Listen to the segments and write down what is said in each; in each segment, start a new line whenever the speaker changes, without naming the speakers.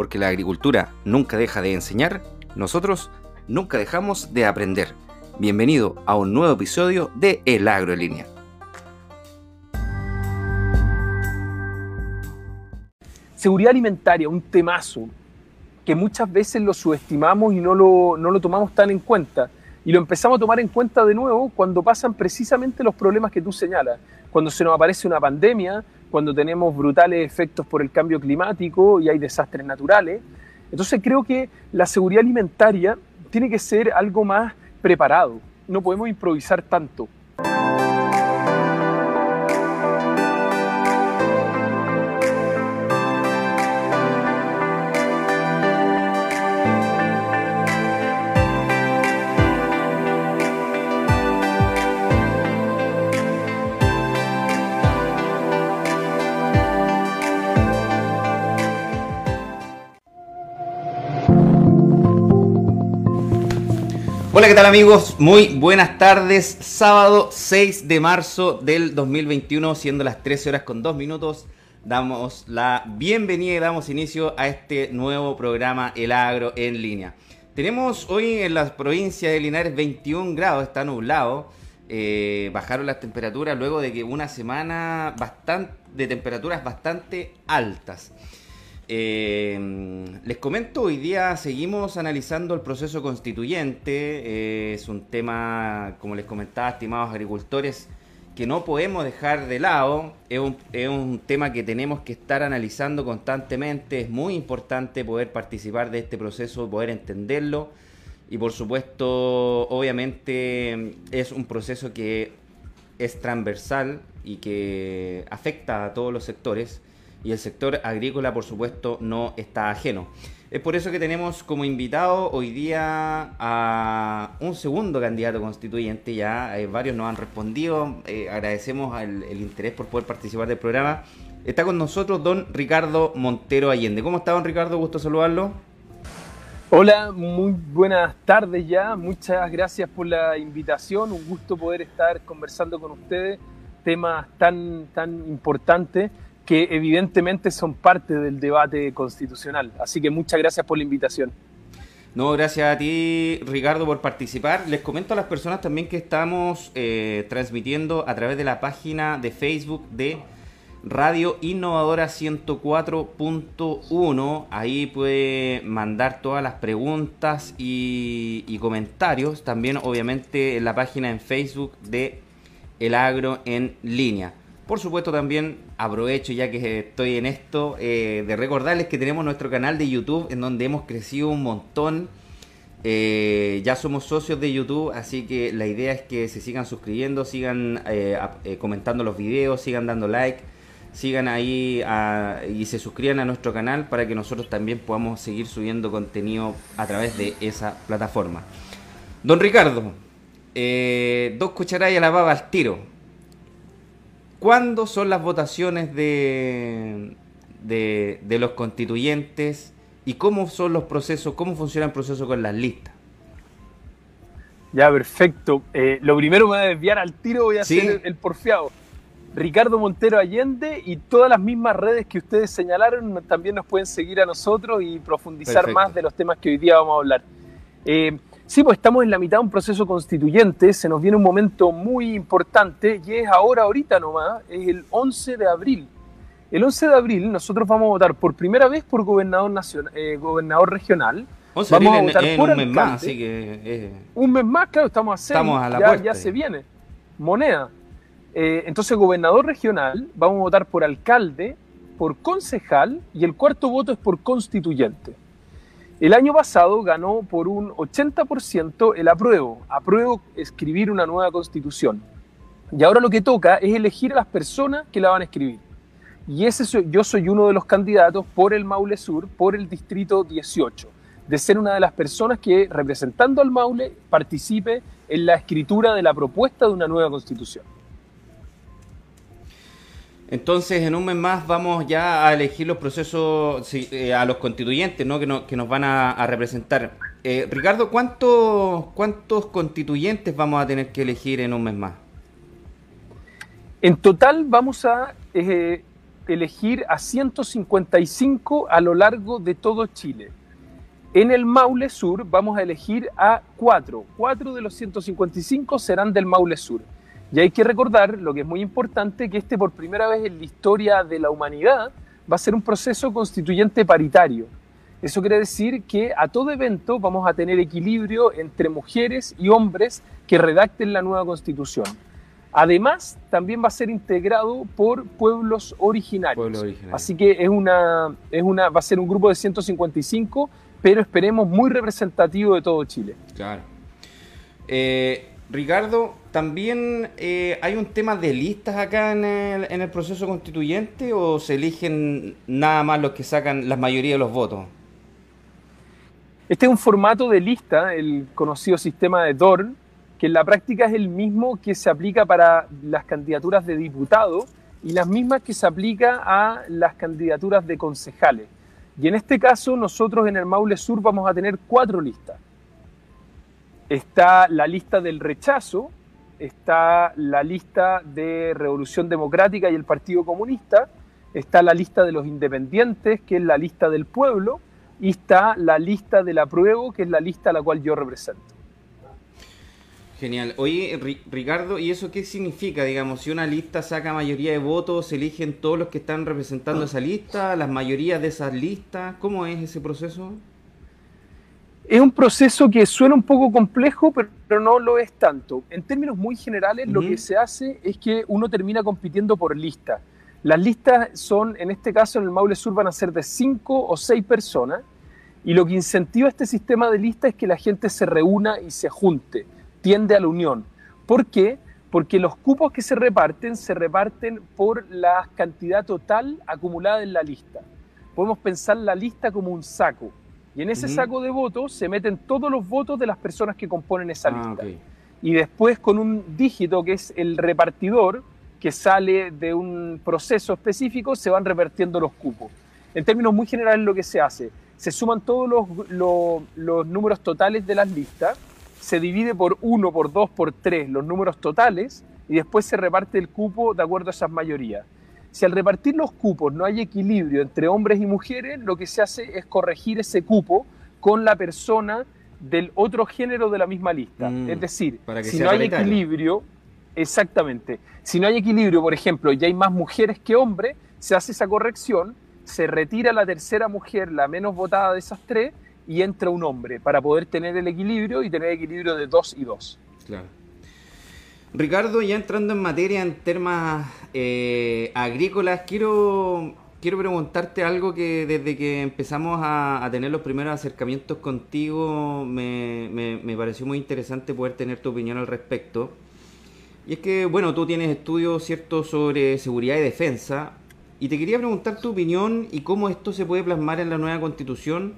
porque la agricultura nunca deja de enseñar, nosotros nunca dejamos de aprender. Bienvenido a un nuevo episodio de El Agro.
Seguridad alimentaria, un temazo que muchas veces lo subestimamos y no lo, no lo tomamos tan en cuenta. Y lo empezamos a tomar en cuenta de nuevo cuando pasan precisamente los problemas que tú señalas. Cuando se nos aparece una pandemia, cuando tenemos brutales efectos por el cambio climático y hay desastres naturales. Entonces creo que la seguridad alimentaria tiene que ser algo más preparado. No podemos improvisar tanto.
Hola, ¿qué tal amigos? Muy buenas tardes. Sábado 6 de marzo del 2021, siendo las 13 horas con 2 minutos, damos la bienvenida y damos inicio a este nuevo programa El Agro en línea. Tenemos hoy en la provincia de Linares 21 grados, está nublado. Eh, bajaron las temperaturas luego de que una semana bastante, de temperaturas bastante altas. Eh, les comento, hoy día seguimos analizando el proceso constituyente. Eh, es un tema, como les comentaba, estimados agricultores, que no podemos dejar de lado. Es un, es un, tema que tenemos que estar analizando constantemente. Es muy importante poder participar de este proceso, poder entenderlo. Y por supuesto, obviamente es un proceso que es transversal y que afecta a todos los sectores y el sector agrícola, por supuesto, no está ajeno. Es por eso que tenemos como invitado hoy día a un segundo candidato constituyente, ya eh, varios nos han respondido, eh, agradecemos el, el, interés por poder participar del programa. Está con nosotros don Ricardo Montero Allende. ¿Cómo está don Ricardo? Gusto saludarlo.
Hola, muy buenas tardes ya, muchas gracias por la invitación, un gusto poder estar conversando con ustedes temas tan, tan importantes que evidentemente son parte del debate constitucional. Así que muchas gracias por la invitación.
No, gracias a ti, Ricardo, por participar. Les comento a las personas también que estamos eh, transmitiendo a través de la página de Facebook de Radio Innovadora 104.1. Ahí puede mandar todas las preguntas y, y comentarios. También, obviamente, en la página en Facebook de El Agro en línea. Por supuesto también aprovecho ya que estoy en esto eh, de recordarles que tenemos nuestro canal de YouTube en donde hemos crecido un montón. Eh, ya somos socios de YouTube, así que la idea es que se sigan suscribiendo, sigan eh, comentando los videos, sigan dando like, sigan ahí y se suscriban a nuestro canal para que nosotros también podamos seguir subiendo contenido a través de esa plataforma. Don Ricardo, dos cucharadas a la baba al tiro. ¿Cuándo son las votaciones de, de, de, los constituyentes y cómo son los procesos, cómo funciona el proceso con las listas?
Ya, perfecto. Eh, lo primero me voy a desviar al tiro, voy a ¿Sí? hacer el, el, porfiado. Ricardo Montero Allende y todas las mismas redes que ustedes señalaron también nos pueden seguir a nosotros y profundizar perfecto. más de los temas que hoy día vamos a hablar. Eh, Sí, pues estamos en la mitad de un proceso constituyente, se nos viene un momento muy importante y es ahora, ahorita nomás, es el 11 de abril. El 11 de abril nosotros vamos a votar por primera vez por gobernador, nacional, eh, gobernador regional.
11 vamos a votar en, por un alcalde. mes más, así que... Eh,
un mes más, claro, estamos a seis,
estamos a la
ya,
puerta.
ya se viene. Moneda. Eh, entonces, gobernador regional, vamos a votar por alcalde, por concejal y el cuarto voto es por constituyente. El año pasado ganó por un 80% el apruebo, apruebo escribir una nueva constitución. Y ahora lo que toca es elegir a las personas que la van a escribir. Y ese yo soy uno de los candidatos por el Maule Sur, por el Distrito 18, de ser una de las personas que, representando al Maule, participe en la escritura de la propuesta de una nueva constitución.
Entonces, en un mes más vamos ya a elegir los procesos, eh, a los constituyentes ¿no? Que, no, que nos van a, representar. Eh, Ricardo, ¿cuántos, ¿cuántos constituyentes vamos a tener que elegir en un mes más?
En total vamos a eh, elegir a 155 a lo largo de todo Chile. En el Maule Sur vamos a elegir a cuatro. Cuatro de los 155 serán del Maule Sur. Y hay que recordar, lo que es muy importante, que este por primera vez en la historia de la humanidad va a ser un proceso constituyente paritario. Eso quiere decir que a todo evento vamos a tener equilibrio entre mujeres y hombres que redacten la nueva constitución. Además, también va a ser integrado por pueblos originarios. Así que es una, es una, va a ser un grupo de 155 pero esperemos muy representativo de todo Chile.
Claro. Eh, Ricardo, ¿también eh, hay un tema de listas acá en el, proceso constituyente o se eligen nada más los que sacan la mayoría de los votos?
Este es un formato de lista, el conocido sistema de Dorn, que en la práctica es el mismo que se aplica para las candidaturas de diputados y las mismas que se aplica a las candidaturas de concejales. Y en este caso, nosotros en el Maule Sur vamos a tener cuatro listas. Está la lista del rechazo, está la lista de Revolución Democrática y el Partido Comunista, está la lista de los independientes, que es la lista del pueblo, y está la lista del apruebo, que es la lista a la cual yo represento.
Genial. Oye, Ricardo, ¿y eso qué significa? Digamos, si una lista saca mayoría de votos, ¿se eligen todos los que están representando esa lista, las mayorías de esas listas? ¿Cómo es ese proceso?
Es un proceso que suena un poco complejo, pero no lo es tanto. En términos muy generales, lo que se hace es que uno termina compitiendo por lista. Las listas son, en este caso, en el Maule Sur van a ser de cinco o seis personas, y lo que incentiva este sistema de lista es que la gente se reúna y se junte tiende a la unión. ¿Por qué? Porque los cupos que se reparten se reparten por la cantidad total acumulada en la lista. Podemos pensar la lista como un saco. Y en ese saco de votos se meten todos los votos de las personas que componen esa ah, lista. Y después con un dígito que es el repartidor, que sale de un proceso específico, se van repartiendo los cupos. En términos muy generales lo que se hace, se suman todos los, los números totales de las listas se divide por 1, por 2, por 3 los números totales y después se reparte el cupo de acuerdo a esas mayorías. Si al repartir los cupos no hay equilibrio entre hombres y mujeres, lo que se hace es corregir ese cupo con la persona del otro género de la misma lista. Mm, es decir, si no hay equilibrio, exactamente, si no hay equilibrio, por ejemplo, y hay más mujeres que hombres, se hace esa corrección, se retira la tercera mujer, la menos votada de esas tres, y entra un hombre para poder tener el equilibrio y tener equilibrio de dos y dos.
Claro. Ricardo, ya entrando en materia en temas eh, agrícolas, quiero, quiero preguntarte algo que desde que empezamos a, tener los primeros acercamientos contigo me, me, pareció muy interesante poder tener tu opinión al respecto. Y es que, bueno, tú tienes estudios ciertos sobre seguridad y defensa, y te quería preguntar tu opinión y cómo esto se puede plasmar en la nueva constitución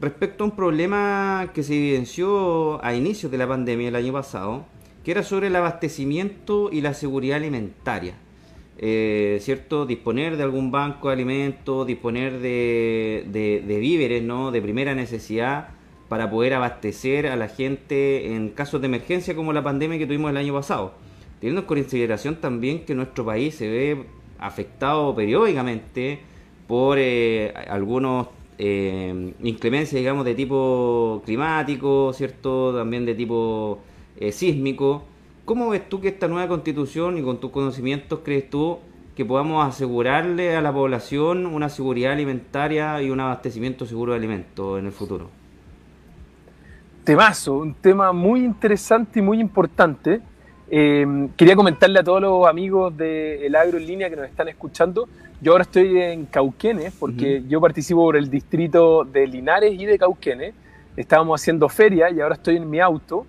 respecto a un problema que se evidenció a inicios de la pandemia el año pasado, que era sobre el abastecimiento y la seguridad alimentaria. Eh, ¿Cierto? Disponer de algún banco de alimentos, disponer de, víveres, ¿no? De primera necesidad para poder abastecer a la gente en casos de emergencia como la pandemia que tuvimos el año pasado. Teniendo en consideración también que nuestro país se ve afectado periódicamente por eh, algunos eh, inclemencia, digamos, de tipo climático, ¿cierto? También de tipo eh, sísmico. ¿Cómo ves tú que esta nueva constitución y con tus conocimientos crees tú que podamos asegurarle a la población una seguridad alimentaria y un abastecimiento seguro de alimentos en el futuro?
Temazo, un tema muy interesante y muy importante. Eh, quería comentarle a todos los amigos de El Agro en línea que nos están escuchando yo ahora estoy en Cauquenes, porque yo participo por el distrito de Linares y de Cauquenes. Estábamos haciendo feria y ahora estoy en mi auto,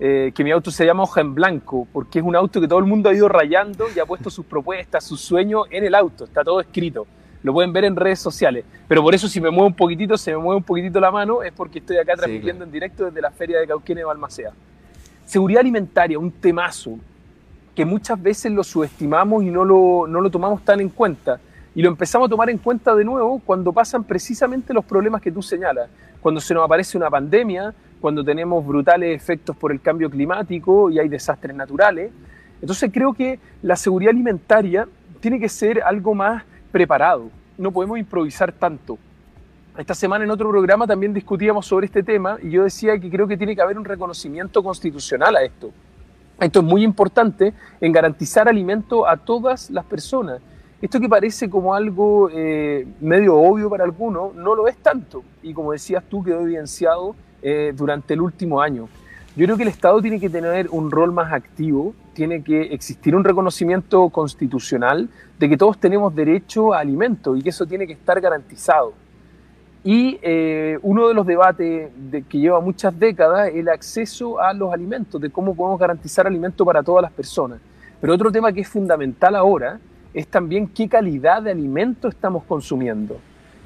eh, que mi auto se llama Hoja en Blanco, porque es un auto que todo el mundo ha ido rayando y ha puesto sus propuestas, sus sueños en el auto. Está todo escrito. Lo pueden ver en redes sociales. Pero por eso si me muevo un poquitito, se me mueve un poquitito la mano, es porque estoy acá transmitiendo en directo desde la feria de Cauquenes de Balmaceda. Seguridad alimentaria, un temazo que muchas veces lo subestimamos y no lo, no lo tomamos tan en cuenta. Y lo empezamos a tomar en cuenta de nuevo cuando pasan precisamente los problemas que tú señalas, cuando se nos aparece una pandemia, cuando tenemos brutales efectos por el cambio climático y hay desastres naturales. Entonces creo que la seguridad alimentaria tiene que ser algo más preparado, no podemos improvisar tanto. Esta semana en otro programa también discutíamos sobre este tema y yo decía que creo que tiene que haber un reconocimiento constitucional a esto. Esto es muy importante en garantizar alimento a todas las personas. Esto que parece como algo eh, medio obvio para algunos, no lo es tanto. Y como decías tú, quedó evidenciado eh, durante el último año. Yo creo que el Estado tiene que tener un rol más activo, tiene que existir un reconocimiento constitucional de que todos tenemos derecho a alimento y que eso tiene que estar garantizado. Y eh, uno de los debates que lleva muchas décadas el acceso a los alimentos, de cómo podemos garantizar alimento para todas las personas. Pero otro tema que es fundamental ahora es también qué calidad de alimento estamos consumiendo,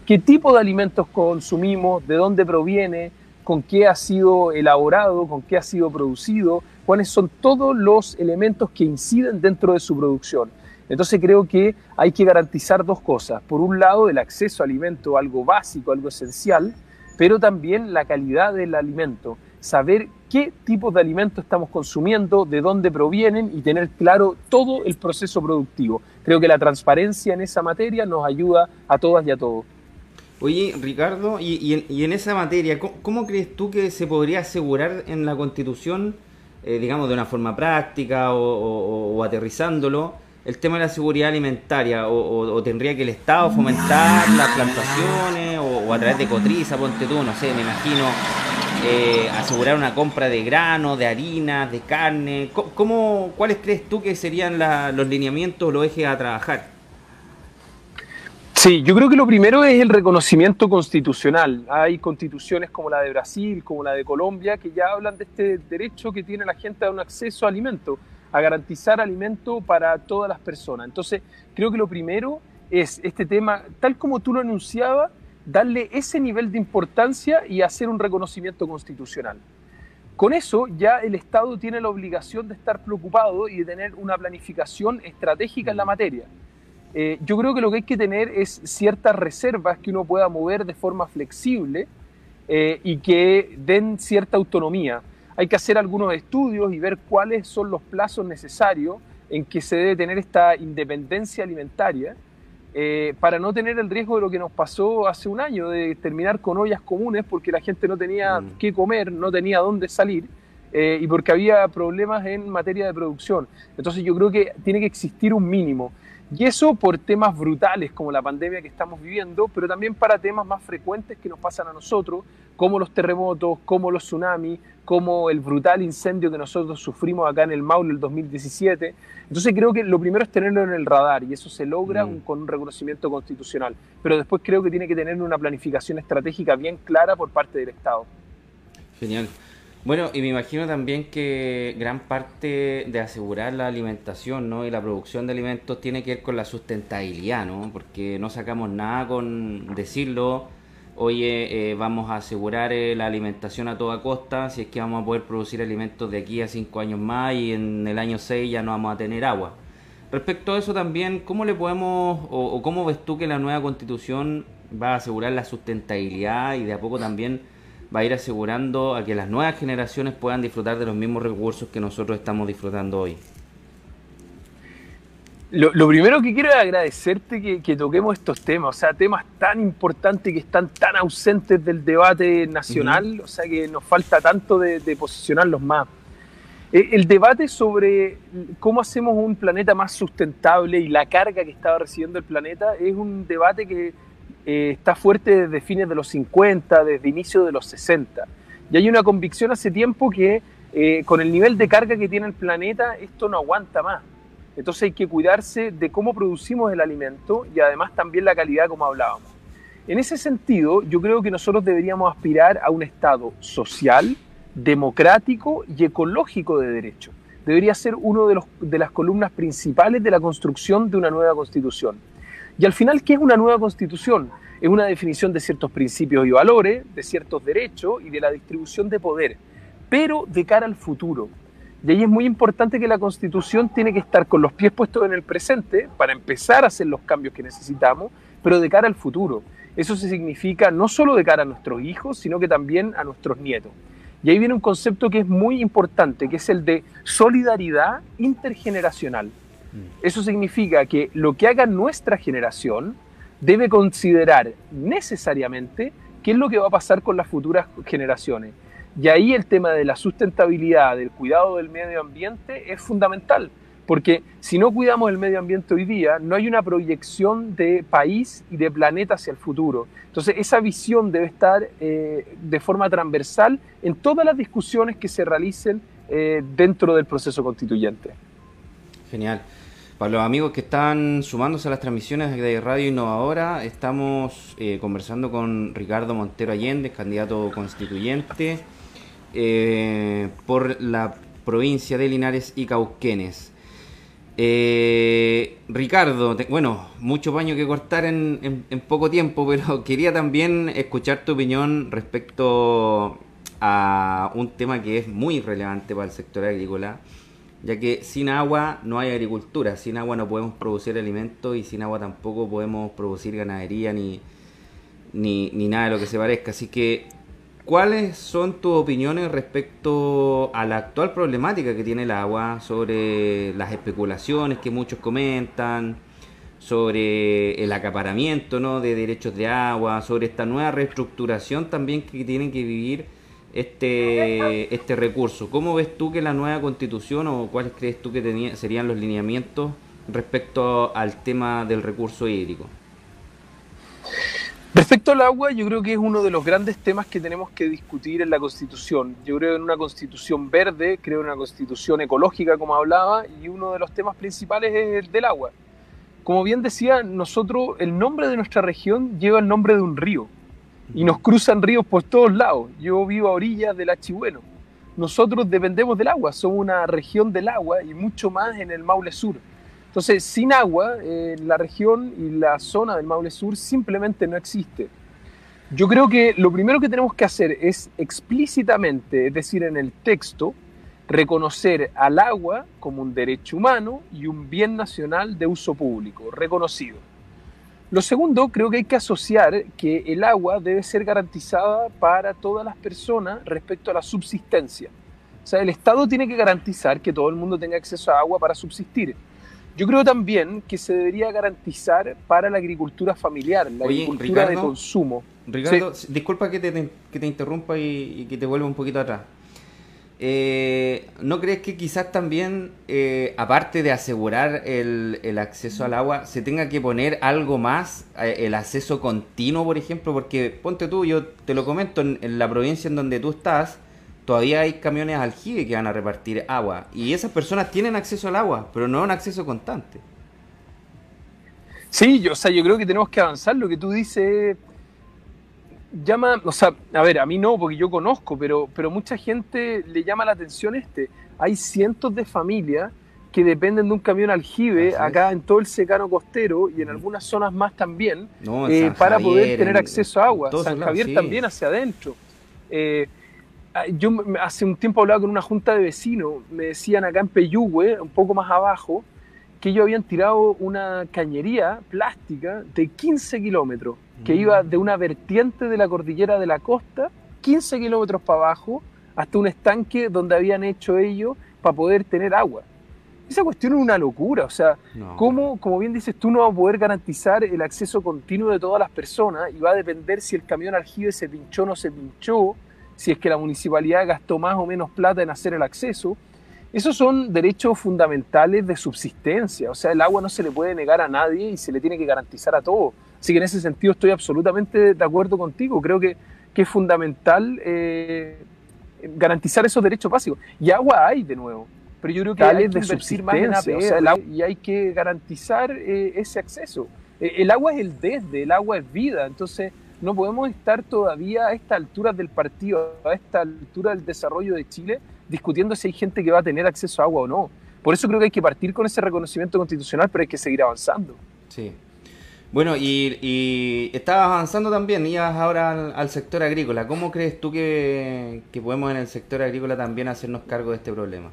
qué tipo de alimentos consumimos, de dónde proviene, con qué ha sido elaborado, con qué ha sido producido, cuáles son todos los elementos que inciden dentro de su producción. Entonces creo que hay que garantizar dos cosas. Por un lado, el acceso a alimento, algo básico, algo esencial, pero también la calidad del alimento. Saber qué tipos de alimentos estamos consumiendo, de dónde provienen y tener claro todo el proceso productivo. Creo que la transparencia en esa materia nos ayuda a todas y a todos.
Oye, Ricardo, y, en, esa materia, ¿cómo, crees tú que se podría asegurar en la Constitución, eh, digamos, de una forma práctica o, aterrizándolo, el tema de la seguridad alimentaria? O, tendría que el Estado fomentar las plantaciones o, a través de Cotriza, ponte tú, no sé, me imagino, eh, asegurar una compra de grano, de harina, de carne? ¿Cómo, ¿Cuáles crees tú que serían los lineamientos o los ejes a trabajar?
Sí, yo creo que lo primero es el reconocimiento constitucional. Hay constituciones como la de Brasil, como la de Colombia, que ya hablan de este derecho que tiene la gente a un acceso a alimento, a garantizar alimento para todas las personas. Entonces, creo que lo primero es este tema, tal como tú lo anunciabas, darle ese nivel de importancia y hacer un reconocimiento constitucional. Con eso ya el Estado tiene la obligación de estar preocupado y de tener una planificación estratégica en la materia. Eh, yo creo que lo que hay que tener es ciertas reservas que uno pueda mover de forma flexible eh, y que den cierta autonomía. Hay que hacer algunos estudios y ver cuáles son los plazos necesarios en que se debe tener esta independencia alimentaria eh, para no tener el riesgo de lo que nos pasó hace un año, de terminar con ollas comunes porque la gente no tenía mm. qué comer, no tenía dónde salir. y porque había problemas en materia de producción. Entonces yo creo que tiene que existir un mínimo. Y eso por temas brutales como la pandemia que estamos viviendo, pero también para temas más frecuentes que nos pasan a nosotros, como los terremotos, como los tsunamis, como el brutal incendio que nosotros sufrimos acá en el Maule el 2017. Entonces creo que lo primero es tenerlo en el radar y eso se logra mm. con un reconocimiento constitucional. Pero después creo que tiene que tener una planificación estratégica bien clara por parte del Estado.
Genial. Bueno, y me imagino también que gran parte de asegurar la alimentación ¿no? y la producción de alimentos tiene que ver con la sustentabilidad, ¿no? Porque no sacamos nada con decirlo, oye, eh, vamos a asegurar eh, la alimentación a toda costa, si es que vamos a poder producir alimentos de aquí a cinco años más y en el año 6 ya no vamos a tener agua. Respecto a eso también, ¿cómo le podemos, o, o cómo ves tú que la nueva constitución va a asegurar la sustentabilidad y de a poco también va a ir asegurando a que las nuevas generaciones puedan disfrutar de los mismos recursos que nosotros estamos disfrutando hoy.
Lo, primero que quiero es agradecerte que, toquemos estos temas, o sea, temas tan importantes que están tan ausentes del debate nacional, o sea, que nos falta tanto de, de posicionarlos más. E, el debate sobre cómo hacemos un planeta más sustentable y la carga que estaba recibiendo el planeta es un debate que eh, está fuerte desde fines de los 50, desde inicio de los 60. Y hay una convicción hace tiempo que eh, con el nivel de carga que tiene el planeta, esto no aguanta más. Entonces hay que cuidarse de cómo producimos el alimento y además también la calidad como hablábamos. En ese sentido, yo creo que nosotros deberíamos aspirar a un Estado social, democrático y ecológico de derecho. Debería ser uno de, de las columnas principales de la construcción de una nueva constitución. Y al final, ¿qué es una nueva constitución? Es una definición de ciertos principios y valores, de ciertos derechos y de la distribución de poder, pero de cara al futuro. Y ahí es muy importante que la constitución tiene que estar con los pies puestos en el presente para empezar a hacer los cambios que necesitamos, pero de cara al futuro. Eso se significa no solo de cara a nuestros hijos, sino que también a nuestros nietos. Y ahí viene un concepto que es muy importante, que es el de solidaridad intergeneracional. Mm. Eso significa que lo que haga nuestra generación debe considerar necesariamente qué es lo que va a pasar con las futuras generaciones. Y ahí el tema de la sustentabilidad, del cuidado del medio ambiente es fundamental, porque si no cuidamos el medio ambiente hoy día, no hay una proyección de país y de planeta hacia el futuro. Entonces, esa visión debe estar eh, de forma transversal en todas las discusiones que se realicen eh, dentro del proceso constituyente.
Genial. Para los amigos que están sumándose a las transmisiones de Radio Innovadora, estamos eh, conversando con Ricardo Montero Allende, candidato constituyente eh, por la provincia de Linares y Cauquenes. Eh, Ricardo, bueno, mucho paño que cortar en, en, poco tiempo, pero quería también escuchar tu opinión respecto a un tema que es muy relevante para el sector agrícola ya que sin agua no hay agricultura, sin agua no podemos producir alimentos y sin agua tampoco podemos producir ganadería ni, ni, nada de lo que se parezca. Así que, ¿cuáles son tus opiniones respecto a la actual problemática que tiene el agua, sobre las especulaciones que muchos comentan? sobre el acaparamiento ¿no? de derechos de agua, sobre esta nueva reestructuración también que tienen que vivir este, este recurso. ¿Cómo ves tú que la nueva constitución o cuáles crees tú que serían los lineamientos respecto al tema del recurso hídrico?
Respecto al agua, yo creo que es uno de los grandes temas que tenemos que discutir en la Constitución. Yo creo en una Constitución verde, creo en una Constitución ecológica, como hablaba, y uno de los temas principales es el del agua. Como bien decía, nosotros, el nombre de nuestra región lleva el nombre de un río y nos cruzan ríos por todos lados. Yo vivo a orillas del Achibueno. Nosotros dependemos del agua, somos una región del agua y mucho más en el Maule Sur. Entonces, sin agua, eh, la región y la zona del Maule Sur simplemente no existe. Yo creo que lo primero que tenemos que hacer es explícitamente, es decir, en el texto, reconocer al agua como un derecho humano y un bien nacional de uso público, reconocido. Lo segundo, creo que hay que asociar que el agua debe ser garantizada para todas las personas respecto a la subsistencia. O sea, el Estado tiene que garantizar que todo el mundo tenga acceso a agua para subsistir. Yo creo también que se debería garantizar para la agricultura familiar, la agricultura de consumo.
Ricardo, disculpa que te, que te interrumpa y, y, que te vuelva un poquito atrás. Eh, ¿No crees que quizás también, eh, aparte de asegurar el, acceso al agua, se tenga que poner algo más, eh, el acceso continuo, por ejemplo? Porque ponte tú, yo te lo comento, en, la provincia en donde tú estás, todavía hay camiones aljibe que van a repartir agua. Y esas personas tienen acceso al agua, pero no un acceso constante.
Sí, yo, o sea, yo creo que tenemos que avanzar. Lo que tú dices llama, o sea, a ver, a mí no, porque yo conozco, pero, pero mucha gente le llama la atención este. Hay cientos de familias que dependen de un camión aljibe acá en todo el secano costero y en algunas zonas más también eh, para poder tener acceso a agua. San Javier también hacia adentro. Eh, ah, yo hace un tiempo hablaba con una junta de vecinos, me decían acá en Peyúgue, un poco más abajo, que ellos habían tirado una cañería plástica de 15 kilómetros, que iba de una vertiente de la cordillera de la costa, 15 kilómetros para abajo, hasta un estanque donde habían hecho ellos para poder tener agua. Esa cuestión es una locura, o sea, ¿cómo, como bien dices, tú no vas a poder garantizar el acceso continuo de todas las personas y va a depender si el camión aljibe se pinchó o no se pinchó, si es que la municipalidad gastó más o menos plata en hacer el acceso? Esos son derechos fundamentales de subsistencia, o sea, el agua no se le puede negar a nadie y se le tiene que garantizar a todos. Así que en ese sentido estoy absolutamente de acuerdo contigo, creo que, que es fundamental eh, garantizar esos derechos básicos. Y agua hay de nuevo, pero yo creo que hay que de subsistencia, y hay que garantizar eh, ese acceso. Eh, el agua es el desde, el agua es vida, entonces no podemos estar todavía a esta altura del partido, a esta altura del desarrollo de Chile, discutiendo si hay gente que va a tener acceso a agua o no. Por eso creo que hay que partir con ese reconocimiento constitucional, pero hay que seguir avanzando.
Sí. Bueno, y, estabas avanzando también, ibas ahora al, sector agrícola. ¿Cómo crees tú que, podemos en el sector agrícola también hacernos cargo de este problema?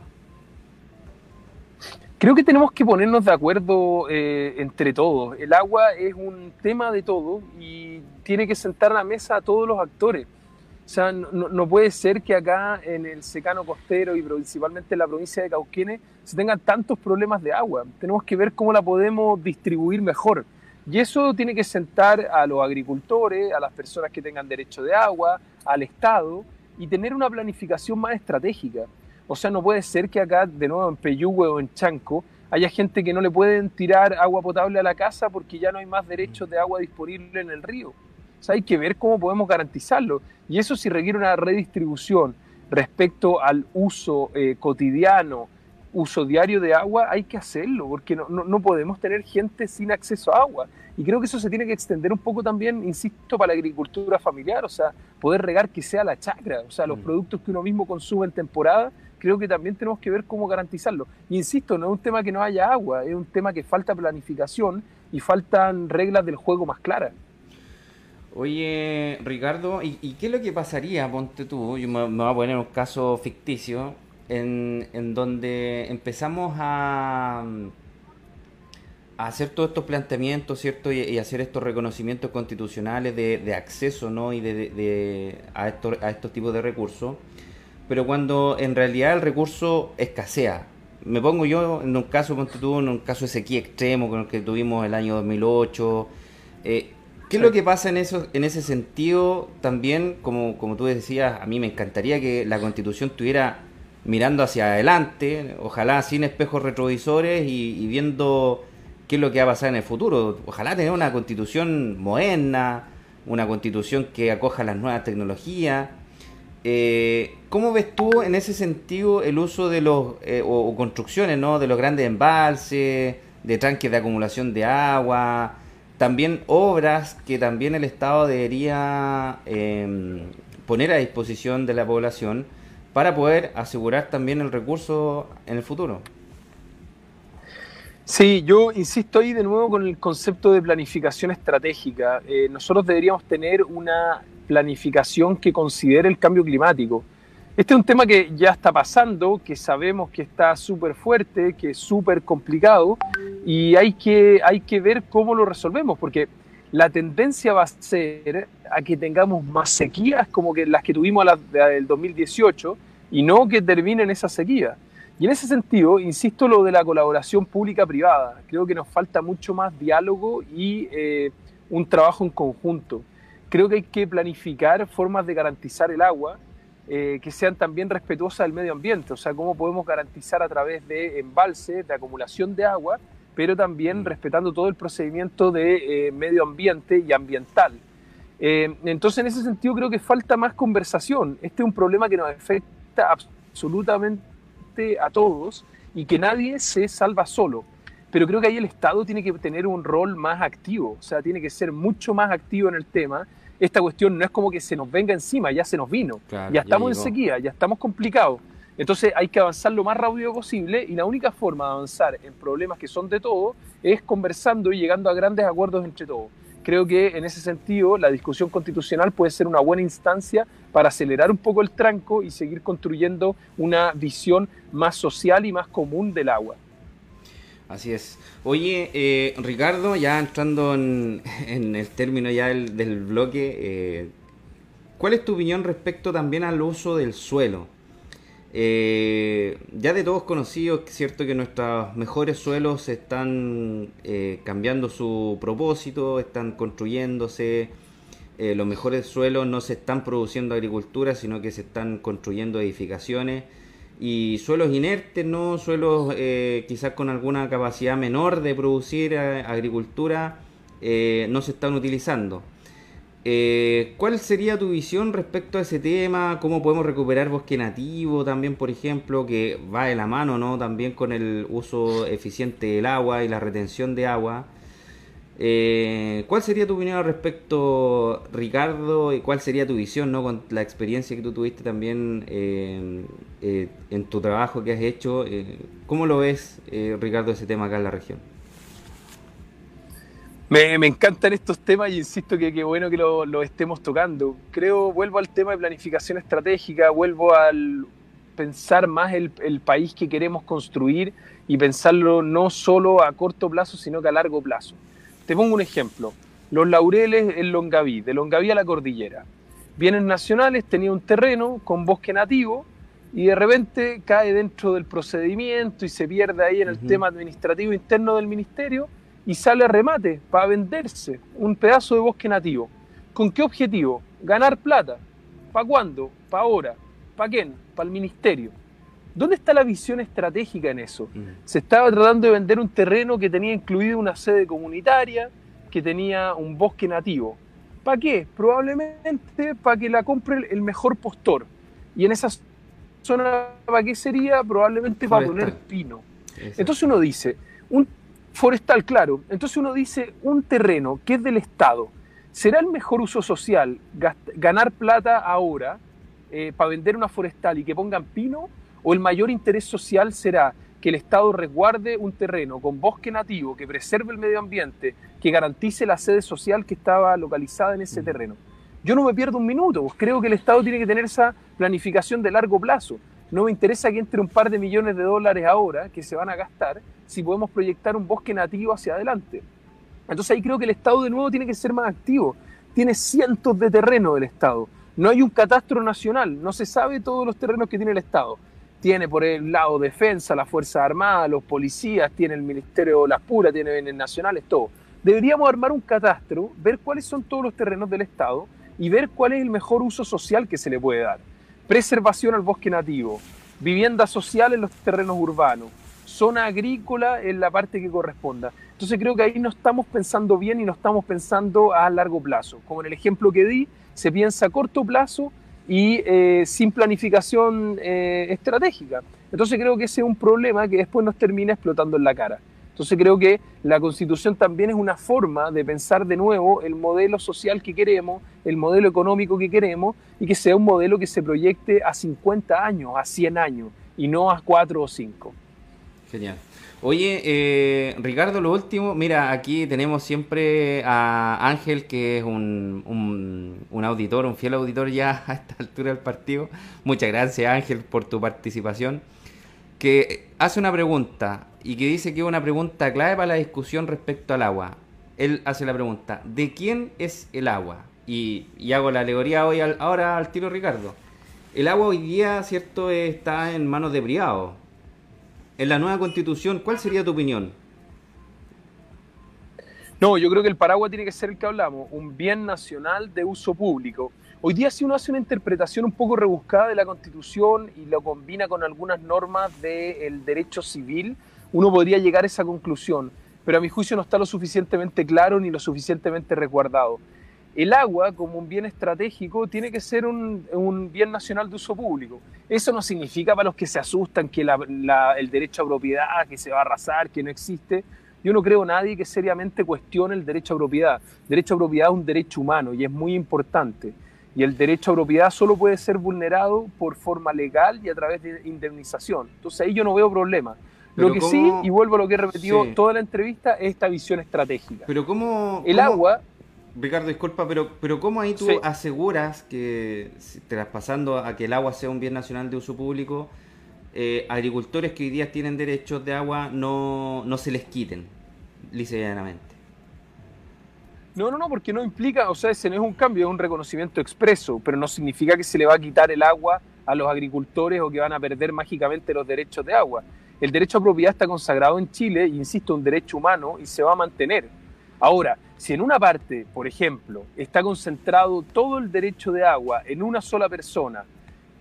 Creo que tenemos que ponernos de acuerdo eh, entre todos. El agua es un tema de todo y tiene que sentar a la mesa a todos los actores O sea, no, puede ser que acá en el secano costero y principalmente en la provincia de Cauquenes se tengan tantos problemas de agua. Tenemos que ver cómo la podemos distribuir mejor. Y eso tiene que sentar a los agricultores, a las personas que tengan derecho de agua, al Estado y tener una planificación más estratégica. O sea, no puede ser que acá, de nuevo en Peyúgue o en Chanco, haya gente que no le pueden tirar agua potable a la casa porque ya no hay más derechos de agua disponible en el río. O sea, hay que ver cómo podemos garantizarlo. Y eso si requiere una redistribución respecto al uso eh, cotidiano, uso diario de agua, hay que hacerlo, porque no, no, podemos tener gente sin acceso a agua. Y creo que eso se tiene que extender un poco también, insisto, para la agricultura familiar, o sea, poder regar que sea la chacra, o sea, los mm. productos que uno mismo consume en temporada, creo que también tenemos que ver cómo garantizarlo. Y insisto, no es un tema que no haya agua, es un tema que falta planificación y faltan reglas del juego más claras.
Oye, Ricardo, ¿y, qué es lo que pasaría, ponte tú, yo me, voy a poner un caso ficticio, en, donde empezamos a, a, hacer todos estos planteamientos, ¿cierto? Y, hacer estos reconocimientos constitucionales de, acceso, ¿no? Y de, a, estos, a estos tipos de recursos, pero cuando en realidad el recurso escasea. Me pongo yo en un caso, en un caso sequía extremo con el que tuvimos el año 2008, eh, ¿Qué es lo que pasa en eso, en ese sentido? También, como, como tú decías, a mí me encantaría que la constitución estuviera mirando hacia adelante, ojalá sin espejos retrovisores y, viendo qué es lo que va a pasar en el futuro. Ojalá tener una constitución moderna, una constitución que acoja las nuevas tecnologías. Eh, ¿Cómo ves tú en ese sentido el uso de los, eh, o, construcciones, ¿no? de los grandes embalses, de tranques de acumulación de agua? también obras que también el Estado debería em, poner a disposición de la población para poder asegurar también el recurso en el futuro.
Sí, yo insisto ahí de nuevo con el concepto de planificación estratégica. Eh, nosotros deberíamos tener una planificación que considere el cambio climático. Este es un tema que ya está pasando, que sabemos que está súper fuerte, que es súper complicado y hay que, hay que ver cómo lo resolvemos, porque la tendencia va a ser a que tengamos más sequías como que las que tuvimos a la, del 2018 y no que terminen esa sequía. Y en ese sentido, insisto lo de la colaboración pública-privada. Creo que nos falta mucho más diálogo y eh, un trabajo en conjunto. Creo que hay que planificar formas de garantizar el agua eh, que sean también respetuosas del medio ambiente, o sea, cómo podemos garantizar a través de embalses, de acumulación de agua, pero también mm. respetando todo el procedimiento de eh, medio ambiente y ambiental. Eh, entonces, en ese sentido, creo que falta más conversación. Este es un problema que nos afecta absolutamente a todos y que nadie se salva solo. Pero creo que ahí el Estado tiene que tener un rol más activo, o sea, tiene que ser mucho más activo en el tema esta cuestión no es como que se nos venga encima, ya se nos vino, ya estamos en sequía, ya estamos complicados. Entonces hay que avanzar lo más rápido posible y la única forma de avanzar en problemas que son de todos es conversando y llegando a grandes acuerdos entre todos. Creo que en ese sentido la discusión constitucional puede ser una buena instancia para acelerar un poco el tranco y seguir construyendo una visión más social y más común del agua.
Así es. Oye, eh, Ricardo, ya entrando en, el término ya del, bloque, eh, ¿cuál es tu opinión respecto también al uso del suelo? Eh, ya de todos conocidos, es cierto que nuestros mejores suelos están cambiando su propósito, están construyéndose, los mejores suelos no se están produciendo agricultura, sino que se están construyendo edificaciones y suelos inertes, ¿no? Suelos eh, quizás con alguna capacidad menor de producir eh, agricultura eh, no se están utilizando. ¿Cuál sería tu visión respecto a ese tema? ¿Cómo podemos recuperar bosque nativo también, por ejemplo, que va de la mano, ¿no? También con el uso eficiente del agua y la retención de agua. Eh, ¿Cuál sería tu opinión al respecto, Ricardo? ¿Y cuál sería tu visión ¿no? con la experiencia que tú tuviste también eh, eh, en tu trabajo que has hecho? ¿Cómo lo ves, Ricardo, ese tema acá en la región?
Me, encantan estos temas y insisto que qué bueno que lo, estemos tocando. Creo, vuelvo al tema de planificación estratégica, vuelvo al pensar más el, el país que queremos construir y pensarlo no solo a corto plazo, sino que a largo plazo. Te pongo un ejemplo. Los laureles en Longaví, de Longaví a la cordillera. Bienes nacionales tenía un terreno con bosque nativo y de repente cae dentro del procedimiento y se pierde ahí en el tema administrativo interno del ministerio y sale a remate para venderse un pedazo de bosque nativo. ¿Con qué objetivo? Ganar plata. ¿Para cuándo? ¿Para ahora? ¿Para quién? Para el ministerio. ¿Dónde está la visión estratégica en eso? Se estaba tratando de vender un terreno que tenía incluido una sede comunitaria, que tenía un bosque nativo. ¿Para qué? Probablemente para que la compre el mejor postor. Y en esa zona, ¿para qué sería? Probablemente para poner pino. Entonces uno dice, un forestal, claro. Entonces uno dice, un terreno que es del Estado, ¿será el mejor uso social ganar plata ahora eh, para vender una forestal y que pongan pino? ¿O el mayor interés social será que el Estado resguarde un terreno con bosque nativo, que preserve el medio ambiente, que garantice la sede social que estaba localizada en ese mm. terreno? Yo no me pierdo un minuto, pues creo que el Estado tiene que tener esa planificación de largo plazo. No me interesa que entre un par de millones de dólares ahora que se van a gastar si podemos proyectar un bosque nativo hacia adelante. Entonces ahí creo que el Estado de nuevo tiene que ser más activo. Tiene cientos de terrenos del Estado. No hay un catastro nacional, no se sabe todos los terrenos que tiene el Estado. Tiene por el lado defensa, la Fuerza Armada, los policías, tiene el Ministerio de las Puras, tiene bienes nacionales, todo. Deberíamos armar un catastro, ver cuáles son todos los terrenos del Estado y ver cuál es el mejor uso social que se le puede dar. Preservación al bosque nativo, vivienda social en los terrenos urbanos, zona agrícola en la parte que corresponda. Entonces creo que ahí no estamos pensando bien y no estamos pensando a largo plazo. Como en el ejemplo que di, se piensa a corto plazo y eh, sin planificación eh, estratégica. Entonces creo que ese es un problema que después nos termina explotando en la cara. Entonces creo que la constitución también es una forma de pensar de nuevo el modelo social que queremos, el modelo económico que queremos y que sea un modelo que se proyecte a 50 años, a 100 años y no a 4 o 5.
Genial. Oye, eh, Ricardo, lo último, mira, aquí tenemos siempre a Ángel, que es un, un, auditor, un fiel auditor ya a esta altura del partido. Muchas gracias, Ángel, por tu participación. Que hace una pregunta y que dice que es una pregunta clave para la discusión respecto al agua. Él hace la pregunta, ¿de quién es el agua? Y, hago la alegoría hoy ahora al tiro Ricardo. El agua hoy día, ¿cierto?, está en manos de privados. En la nueva constitución, ¿cuál sería tu opinión?
No, yo creo que el paraguas tiene que ser el que hablamos, un bien nacional de uso público. Hoy día si uno hace una interpretación un poco rebuscada de la Constitución y lo combina con algunas normas del derecho civil, uno podría llegar a esa conclusión, pero a mi juicio no está lo suficientemente claro ni lo suficientemente resguardado. El agua, como un bien estratégico, tiene que ser un, bien nacional de uso público. Eso no significa para los que se asustan que el derecho a propiedad, que se va a arrasar, que no existe. Yo no creo nadie que seriamente cuestione el derecho a propiedad. El derecho a propiedad es un derecho humano y es muy importante. Y el derecho a propiedad solo puede ser vulnerado por forma legal y a través de indemnización. Entonces ahí yo no veo problema lo que sí, y vuelvo a lo que he repetido toda la entrevista, es esta visión estratégica.
Pero cómo...
El agua...
Ricardo, disculpa, pero, pero ¿cómo ahí tú aseguras que, traspasando a que el agua sea un bien nacional de uso público, eh, agricultores que hoy día tienen derechos de agua no, no se les quiten, licealmente?
No, no, no, porque no implica, o sea, ese no es un cambio, es un reconocimiento expreso, pero no significa que se le va a quitar el agua a los agricultores o que van a perder mágicamente los derechos de agua. El derecho a propiedad está consagrado en Chile, insisto, un derecho humano y se va a mantener. Ahora, si en una parte, por ejemplo, está concentrado todo el derecho de agua en una sola persona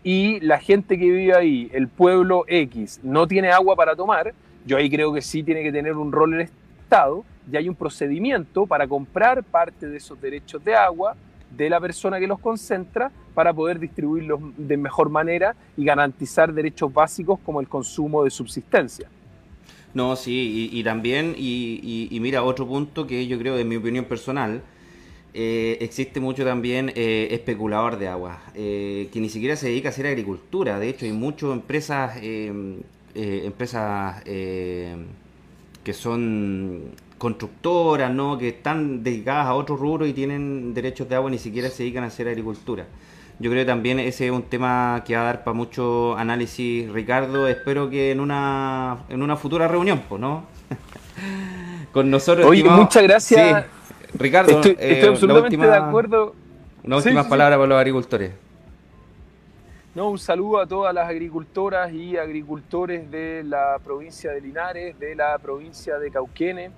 y la gente que vive ahí, el pueblo X, no tiene agua para tomar, yo ahí creo que sí tiene que tener un rol el Estado y hay un procedimiento para comprar parte de esos derechos de agua de la persona que los concentra para poder distribuirlos de mejor manera y garantizar derechos básicos como el consumo de subsistencia.
No, sí, y, también, y, mira, otro punto que yo creo, en mi opinión personal, eh, existe mucho también eh, especulador de agua, eh, que ni siquiera se dedica a hacer agricultura. De hecho, hay muchas empresas, empresas que son constructoras, ¿no? Que están dedicadas a otro rubro y tienen derechos de agua, ni siquiera se dedican a hacer agricultura. Yo creo que también ese es un tema que va a dar para mucho análisis, Ricardo. Espero que en una, en una futura reunión, pues, ¿no? Con nosotros.
Oye, muchas gracias.
Ricardo,
estoy, eh, absolutamente de acuerdo.
Una última palabra para los agricultores.
No, un saludo a todas las agricultoras y agricultores de la provincia de Linares, de la provincia de Cauquenes.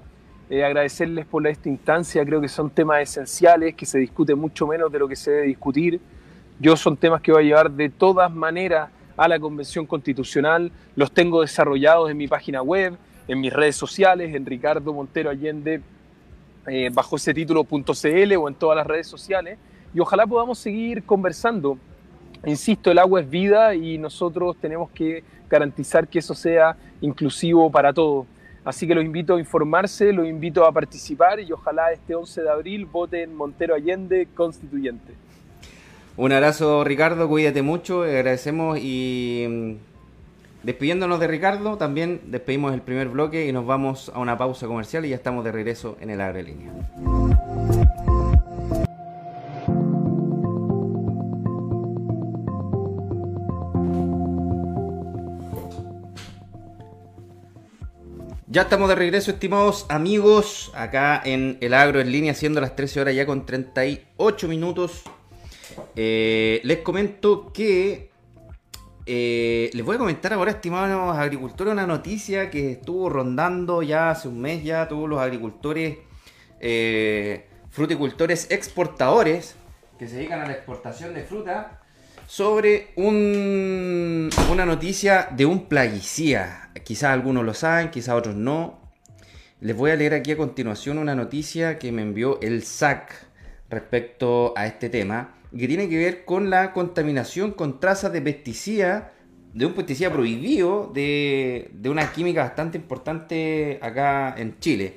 Eh, agradecerles por esta instancia, creo que son temas esenciales, que se discute mucho menos de lo que se debe discutir. Yo son temas que voy a llevar de todas maneras a la Convención Constitucional, los tengo desarrollados en mi página web, en mis redes sociales, en Ricardo Montero Allende, eh, bajo ese título.cl o en todas las redes sociales, y ojalá podamos seguir conversando. Insisto, el agua es vida y nosotros tenemos que garantizar que eso sea inclusivo para todos. Así que los invito a informarse, los invito a participar y ojalá este 11 de abril voten Montero Allende constituyente.
Un abrazo Ricardo, cuídate mucho, agradecemos y mm, despidiéndonos de Ricardo, también despedimos el primer bloque y nos vamos a una pausa comercial y ya estamos de regreso en el Agrolínea. Ya estamos de regreso, estimados amigos, acá en el agro en línea, siendo las 13 horas ya con 38 minutos. Eh, les comento que eh, les voy a comentar ahora, estimados agricultores, una noticia que estuvo rondando ya hace un mes ya todos los agricultores, eh, fruticultores exportadores que se dedican a la exportación de fruta sobre una noticia de un plaguicida. Quizás algunos lo saben, quizás otros no. Les voy a leer aquí a continuación una noticia que me envió el SAC respecto a este tema, que tiene que ver con la contaminación con trazas de pesticida, de un pesticida prohibido, de, de una química bastante importante acá en Chile.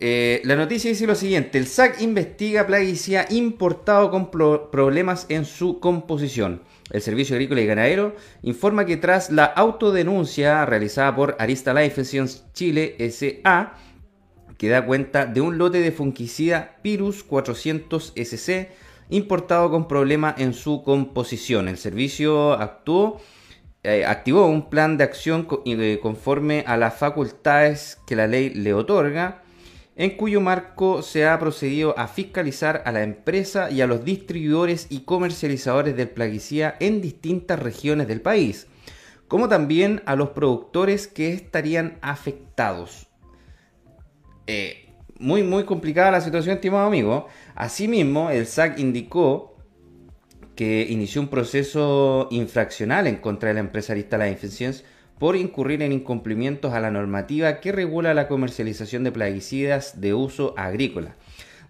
Eh, la noticia dice lo siguiente, el SAC investiga plaguicida importado con problemas en su composición. El Servicio Agrícola y Ganadero informa que tras la autodenuncia realizada por Arista Life Science Chile SA, que da cuenta de un lote de fungicida Pirus 400 SC importado con problema en su composición. El servicio actuó, eh, activó un plan de acción eh, conforme a las facultades que la ley le otorga en cuyo marco se ha procedido a fiscalizar a la empresa y a los distribuidores y comercializadores del plaguicida en distintas regiones del país, como también a los productores que estarían afectados. Eh, muy, muy complicada la situación, estimado amigo. Asimismo, el SAC indicó que inició un proceso infraccional en contra de la empresa Aristala Infections por incurrir en incumplimientos a la normativa que regula la comercialización de plaguicidas de uso agrícola.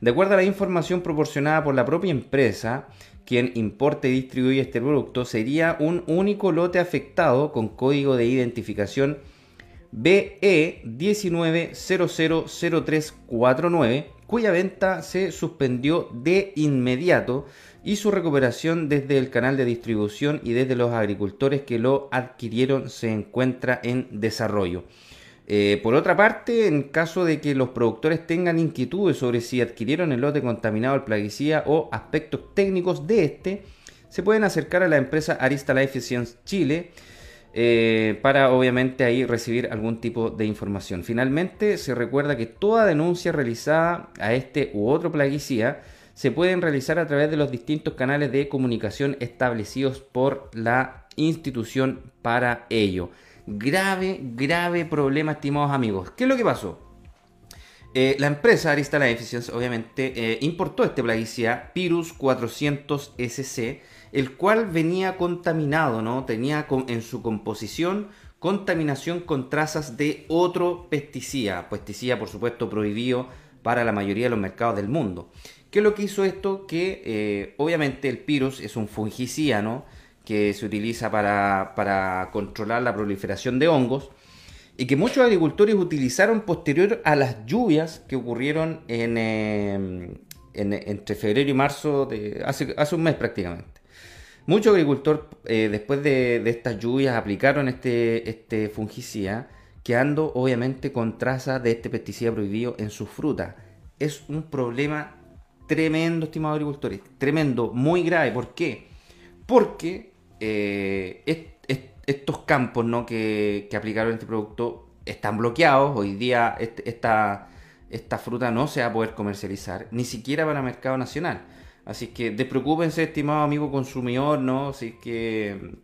De acuerdo a la información proporcionada por la propia empresa, quien importe y distribuye este producto sería un único lote afectado con código de identificación BE 19000349, cuya venta se suspendió de inmediato y su recuperación desde el canal de distribución y desde los agricultores que lo adquirieron se encuentra en desarrollo. Eh, por otra parte, en caso de que los productores tengan inquietudes sobre si adquirieron el lote contaminado al plaguicida o aspectos técnicos de este, se pueden acercar a la empresa Arista Life Science Chile eh, para obviamente ahí recibir algún tipo de información. Finalmente, se recuerda que toda denuncia realizada a este u otro plaguicida se pueden realizar a través de los distintos canales de comunicación establecidos por la institución para ello. Grave, grave problema, estimados amigos. ¿Qué es lo que pasó? Eh, la empresa Aristala Efficiency obviamente eh, importó este plaguicida Pirus 400 SC, el cual venía contaminado, ¿no? Tenía en su composición contaminación con trazas de otro pesticida, pesticida por supuesto prohibido para la mayoría de los mercados del mundo. ¿Qué es lo que hizo esto? Que eh, obviamente el pirus es un fungicida, ¿no? Que se utiliza para, controlar la proliferación de hongos y que muchos agricultores utilizaron posterior a las lluvias que ocurrieron en, em, entre febrero y marzo de hace un mes prácticamente. Muchos agricultores eh, después de, estas lluvias aplicaron este, este fungicida quedando obviamente con trazas de este pesticida prohibido en sus frutas. Es un problema tremendo, estimados agricultores, tremendo, muy grave. ¿Por qué? Porque eh, estos campos ¿no? que, aplicaron este producto están bloqueados. Hoy día esta, esta fruta no se va a poder comercializar, ni siquiera para el mercado nacional. Así que despreocúpense, estimado amigo consumidor, ¿no? Si es que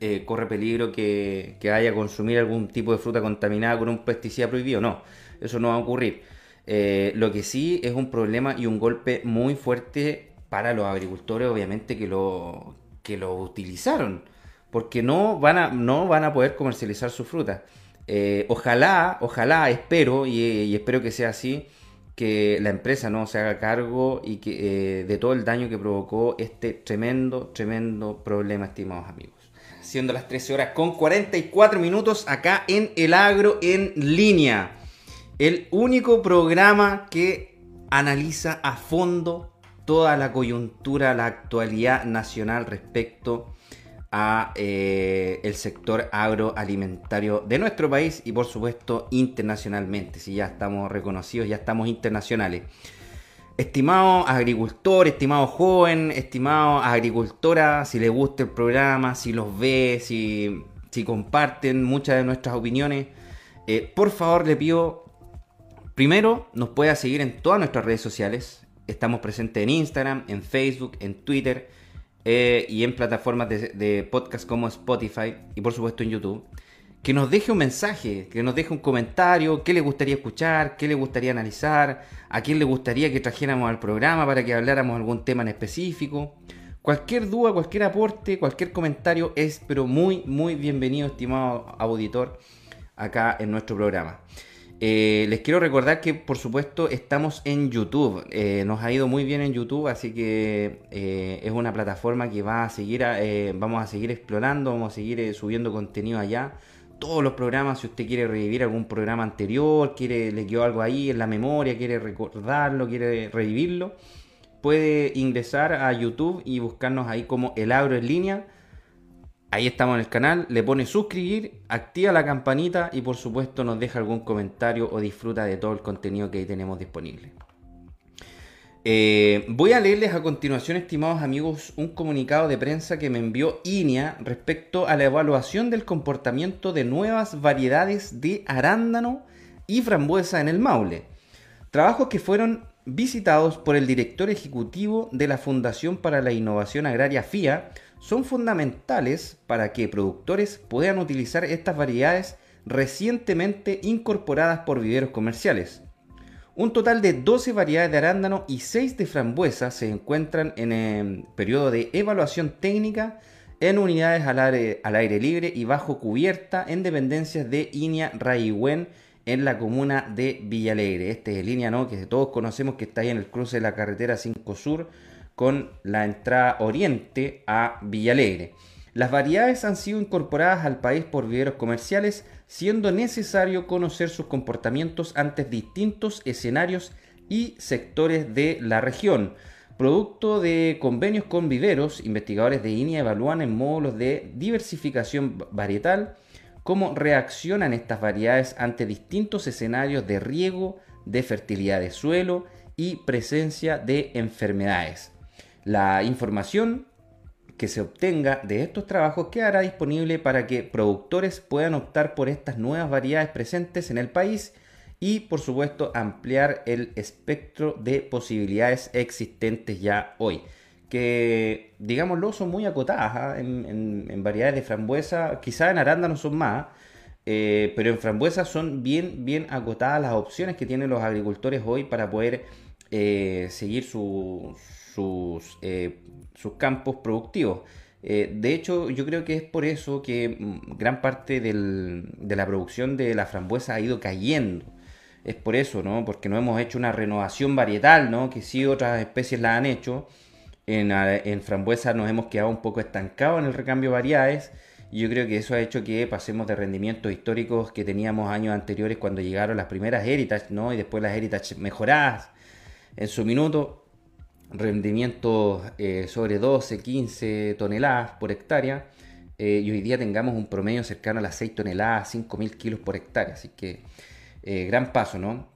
eh, corre peligro que, que vaya a consumir algún tipo de fruta contaminada con un pesticida prohibido. No, eso no va a ocurrir. Eh, lo que sí es un problema y un golpe muy fuerte para los agricultores, obviamente, que lo, que lo utilizaron. Porque no van a, no van a poder comercializar su fruta. Eh, ojalá, ojalá, espero, y, espero que sea así, que la empresa no se haga cargo y que eh, de todo el daño que provocó este tremendo, tremendo problema, estimados amigos. Siendo las 13 horas con 44 minutos acá en El Agro en línea. El único programa que analiza a fondo toda la coyuntura, la actualidad nacional respecto a eh, el sector agroalimentario de nuestro país y por supuesto internacionalmente, si ya estamos reconocidos, ya estamos internacionales. Estimado agricultor, estimado joven, estimado agricultora, si le gusta el programa, si los ve, si, si comparten muchas de nuestras opiniones, eh, por favor le pido, primero nos pueda seguir en todas nuestras redes sociales. Estamos presentes en Instagram, en Facebook, en Twitter eh, y en plataformas de, podcast como Spotify y por supuesto en YouTube, que nos deje un mensaje, que nos deje un comentario, qué le gustaría escuchar, qué le gustaría analizar, a quién le gustaría que trajéramos al programa para que habláramos algún tema en específico. Cualquier duda, cualquier aporte, cualquier comentario es pero muy, muy bienvenido, estimado auditor, acá en nuestro programa. Eh, les quiero recordar que por supuesto estamos en YouTube. Eh, nos ha ido muy bien en YouTube, así que eh, es una plataforma que va a seguir, vamos a seguir explorando, vamos a seguir subiendo contenido allá. Todos los programas, si usted quiere revivir algún programa anterior, quiere le quedó algo ahí en la memoria, quiere recordarlo, quiere revivirlo, puede ingresar a YouTube y buscarnos ahí como El Agro en línea Ahí estamos en el canal, le pone suscribir, activa la campanita y por supuesto nos deja algún comentario o disfruta de todo el contenido que ahí tenemos disponible. Eh, voy a leerles a continuación, estimados amigos, un comunicado de prensa que me envió INEA respecto a la evaluación del comportamiento de nuevas variedades de arándano y frambuesa en el Maule. Trabajos que fueron visitados por el director ejecutivo de la Fundación para la Innovación Agraria FIA, son fundamentales para que productores puedan utilizar estas variedades recientemente incorporadas por viveros comerciales. Un total de 12 variedades de arándano y 6 de frambuesa se encuentran en el periodo de evaluación técnica en unidades al aire, libre y bajo cubierta en dependencias de Inia Raigüen en la comuna de Villalegre. Este es el línea ¿no? que todos conocemos que está ahí en el cruce de la carretera 5 Sur con la entrada oriente a Villalegre. Las variedades han sido incorporadas al país por viveros comerciales, siendo necesario conocer sus comportamientos ante distintos escenarios y sectores de la región. Producto de convenios con viveros, investigadores de INEA evalúan en módulos de diversificación varietal cómo reaccionan estas variedades ante distintos escenarios de riego, de fertilidad de suelo y presencia de enfermedades. La información que se obtenga de estos trabajos quedará disponible para que productores puedan optar por estas nuevas variedades presentes en el país y por supuesto ampliar el espectro de posibilidades existentes ya hoy que digámoslo son muy acotadas ¿ah? en, variedades de frambuesa, quizá en arándano son más, eh, pero en frambuesa son bien, bien acotadas las opciones que tienen los agricultores hoy para poder eh, seguir sus sus, eh, sus campos productivos. Eh, de hecho, yo creo que es por eso que mm, gran parte de la producción de la frambuesa ha ido cayendo. Es por eso, ¿no? Porque no hemos hecho una renovación varietal, ¿no? Que sí otras especies la han hecho. En, en frambuesa nos hemos quedado un poco estancados en el recambio de variedades. Y yo creo que eso ha hecho que pasemos de rendimientos históricos que teníamos años anteriores cuando llegaron las primeras Heritage, ¿no? Y después las Heritage mejoradas en su minuto rendimientos eh, sobre 12, 15 toneladas por hectárea, eh, y hoy día tengamos un promedio cercano a las 6 toneladas, 5.000 kilos por hectárea. Así que eh, gran paso, ¿no?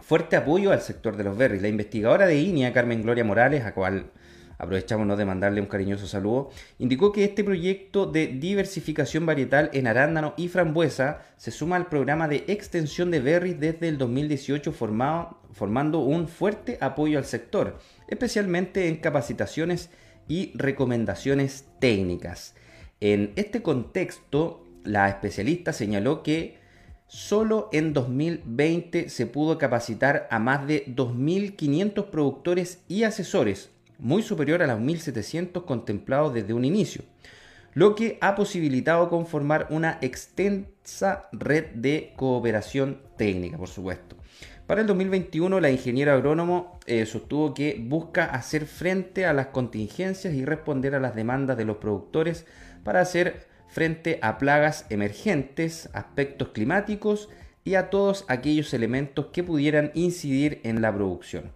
Fuerte apoyo al sector de los berries. La investigadora de INEA, Carmen Gloria Morales, a, cual, aprovechamos de mandarle un cariñoso saludo, indicó que este proyecto de diversificación varietal en arándano y frambuesa se suma al programa de extensión de berries desde el 2018 formando un fuerte apoyo al sector, especialmente en capacitaciones y recomendaciones técnicas. En este contexto, la especialista señaló que solo en 2020 se pudo capacitar a más de 2.500 productores y asesores, muy superior a los 1.700 contemplados desde un inicio, lo que ha posibilitado conformar una extensa red de cooperación técnica, por supuesto. Para el 2021, la ingeniera agrónomo eh, sostuvo que busca hacer frente a las contingencias y responder a las demandas de los productores para hacer frente a plagas emergentes, aspectos climáticos y a todos aquellos elementos que pudieran incidir en la producción.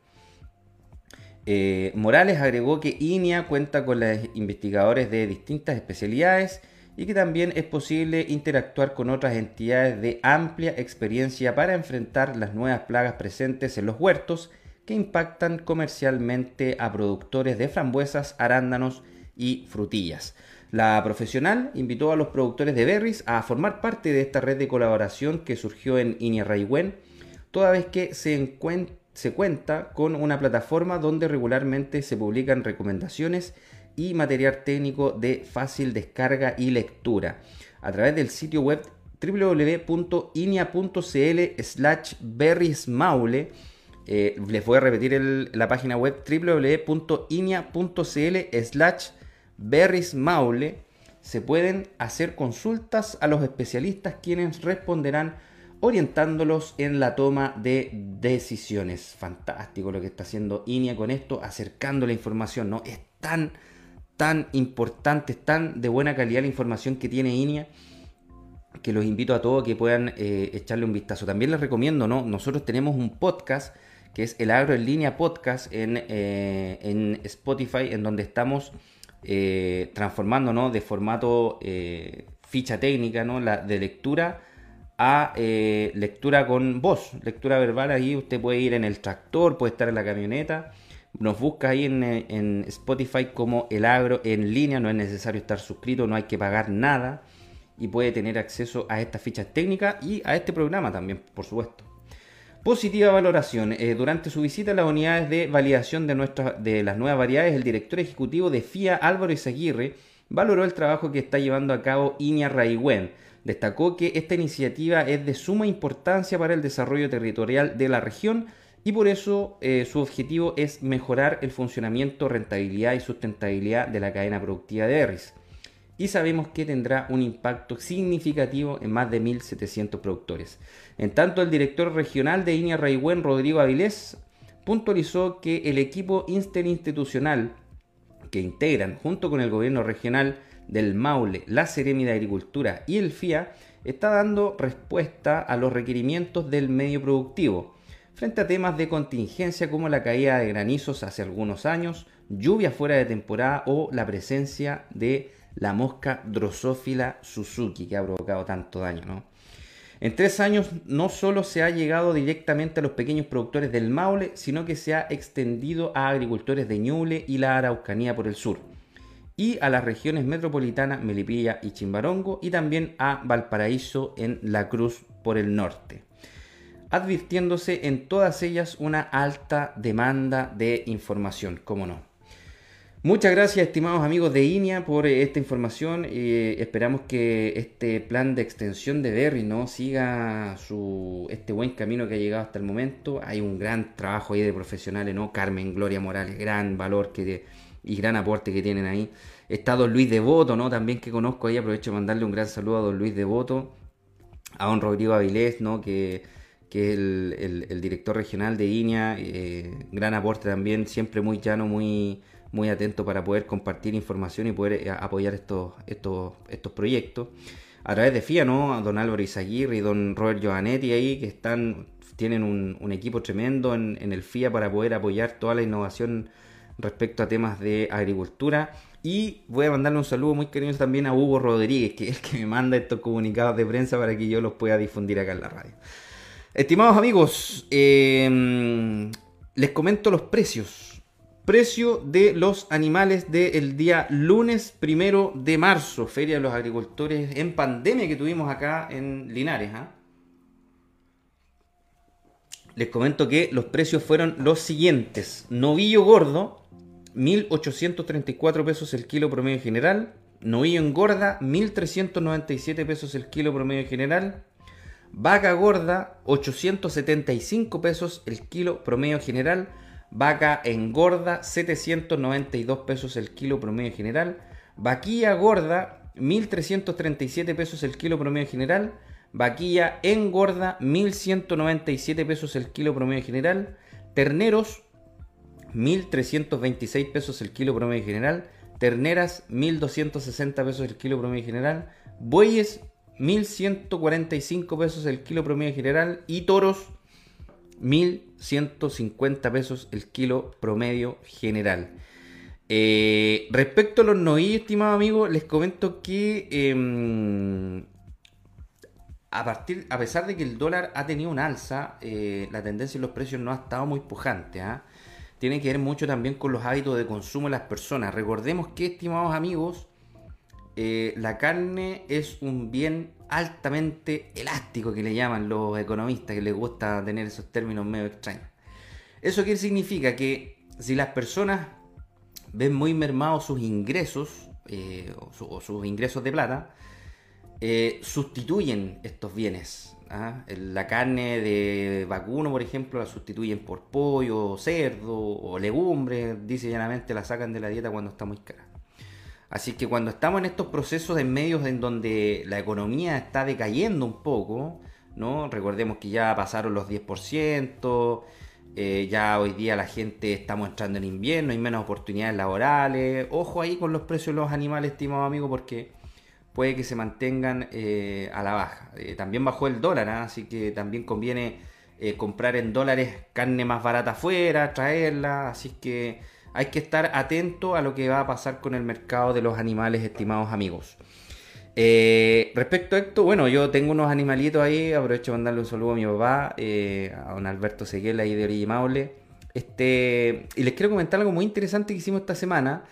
Eh, Morales agregó que INIA cuenta con los investigadores de distintas especialidades y que también es posible interactuar con otras entidades de amplia experiencia para enfrentar las nuevas plagas presentes en los huertos que impactan comercialmente a productores de frambuesas, arándanos y frutillas. La profesional invitó a los productores de berries a formar parte de esta red de colaboración que surgió en INIA Raiwen, toda vez que se cuenta con una plataforma donde regularmente se publican recomendaciones y material técnico de fácil descarga y lectura a través del sitio web www.inia.cl slash berriesmaule eh, les voy a repetir la página web www.inia.cl slash berriesmaule se pueden hacer consultas a los especialistas quienes responderán orientándolos en la toma de decisiones. Fantástico lo que está haciendo INEA con esto, acercando la información, ¿no? Es tan, tan importante, tan de buena calidad la información que tiene INEA que los invito a todos que puedan eh, echarle un vistazo. También les recomiendo, ¿no? Nosotros tenemos un podcast que es el Agro en Línea Podcast en, eh, en Spotify, en donde estamos eh, transformando, De formato ficha técnica, ¿no? La, de lectura a eh, lectura con voz, lectura verbal. Ahí usted puede ir en el tractor, puede estar en la camioneta. Nos busca ahí en, Spotify como El Agro en línea. No es necesario estar suscrito, no hay que pagar nada. Y puede tener acceso a estas fichas técnicas y a este programa también, por supuesto. Positiva valoración. Eh, durante su visita a las unidades de validación de, nuestras, de las nuevas variedades, el director ejecutivo de FIA, Álvaro Izaguirre, valoró el trabajo que está llevando a cabo Iña Raigüen Destacó que esta iniciativa es de suma importancia para el desarrollo territorial de la región y por eso eh, su objetivo es mejorar el funcionamiento, rentabilidad y sustentabilidad de la cadena productiva de berries. Y sabemos que tendrá un impacto significativo en más de 1.700 productores. En tanto, el director regional de INEA Raigüen, Rodrigo Avilés, puntualizó que el equipo interinstitucional que integran junto con el gobierno regional del Maule, la Seremi de Agricultura y el FIA está dando respuesta a los requerimientos del medio productivo frente a temas de contingencia como la caída de granizos hace algunos años, lluvia fuera de temporada o la presencia de la mosca Drosophila Suzuki que ha provocado tanto daño. En tres años no solo se ha llegado directamente a los pequeños productores del Maule, sino que se ha extendido a agricultores de Ñuble y la Araucanía por el sur y a las regiones metropolitanas Melipilla y Chimbarongo y también a Valparaíso en La Cruz por el norte, advirtiéndose en todas ellas una alta demanda de información, como no. Muchas gracias, estimados amigos de INEA, por eh, esta información. Eh, esperamos que este plan de extensión de Berry ¿no? siga su, este buen camino que ha llegado hasta el momento. Hay un gran trabajo ahí de profesionales, ¿no? Carmen Gloria Morales, gran valor que y gran aporte que tienen ahí. Está don Luis Devoto, ¿no? También que conozco ahí, aprovecho de mandarle un gran saludo a don Luis Devoto, a don Rodrigo Avilés, ¿no? Que, que es el, director regional de INEA, eh, gran aporte también, siempre muy llano, muy, muy atento para poder compartir información y poder eh, apoyar estos, estos, estos proyectos. A través de FIA, ¿no? A don Álvaro Izaguirre y don Robert Giovanetti ahí, que están, tienen un, equipo tremendo en, en, el FIA para poder apoyar toda la innovación respecto a temas de agricultura. Y voy a mandarle un saludo muy cariñoso también a Hugo Rodríguez, que es el que me manda estos comunicados de prensa para que yo los pueda difundir acá en la radio. Estimados amigos, em, les comento los precios. Precio de los animales del día lunes primero de marzo, Feria de los Agricultores en pandemia que tuvimos acá en Linares. ¿ah? Les comento que los precios fueron los siguientes. Novillo gordo, 1.834 pesos el kilo promedio general. Novillo engorda, 1.397 pesos el kilo promedio general. Vaca gorda, 875 pesos el kilo promedio general. Vaca engorda, 792 pesos el kilo promedio general. Vaquilla gorda, 1.337 pesos el kilo promedio general. Vaquilla engorda, 1.197 pesos el kilo promedio general. Terneros, 1.326 pesos el kilo promedio general. Terneras, 1.260 pesos el kilo promedio general. Bueyes, 1.145 pesos el kilo promedio general. Y toros, 1.150 pesos el kilo promedio general. Eh, respecto a los novillos, estimado amigo, les comento que em, a, partir, a pesar de que el dólar ha tenido un alza, eh, la tendencia en los precios no ha estado muy pujante. ¿ah? Tiene que ver mucho también con los hábitos de consumo de las personas. Recordemos que, estimados amigos, eh, la carne es un bien altamente elástico que le llaman los economistas, que les gusta tener esos términos medio extraños. ¿Eso qué significa? Que si las personas ven muy mermados sus ingresos, eh, o, sus ingresos de plata, eh, sustituyen estos bienes. ¿ah? La carne de vacuno, por ejemplo, la sustituyen por pollo, cerdo o legumbre, dice llanamente la sacan de la dieta cuando está muy cara. Así que cuando estamos en estos procesos en medios en donde la economía está decayendo un poco, ¿no? Recordemos que ya pasaron los 10%, eh, ya hoy día la gente estamos entrando en invierno, hay menos oportunidades laborales. Ojo ahí con los precios de los animales, estimado amigo, porque puede que se mantengan eh, a la baja. Eh, también bajó el dólar, ¿ah? así que también conviene comprar en dólares carne más barata afuera, traerla, así que hay que estar atento a lo que va a pasar con el mercado de los animales, estimados amigos. Eh, respecto a esto, bueno, yo tengo unos animalitos ahí, aprovecho de mandarle un saludo a mi papá, eh, a don Alberto Seguel ahí de Orilla Maule. Este, y les quiero comentar algo muy interesante que hicimos esta semana,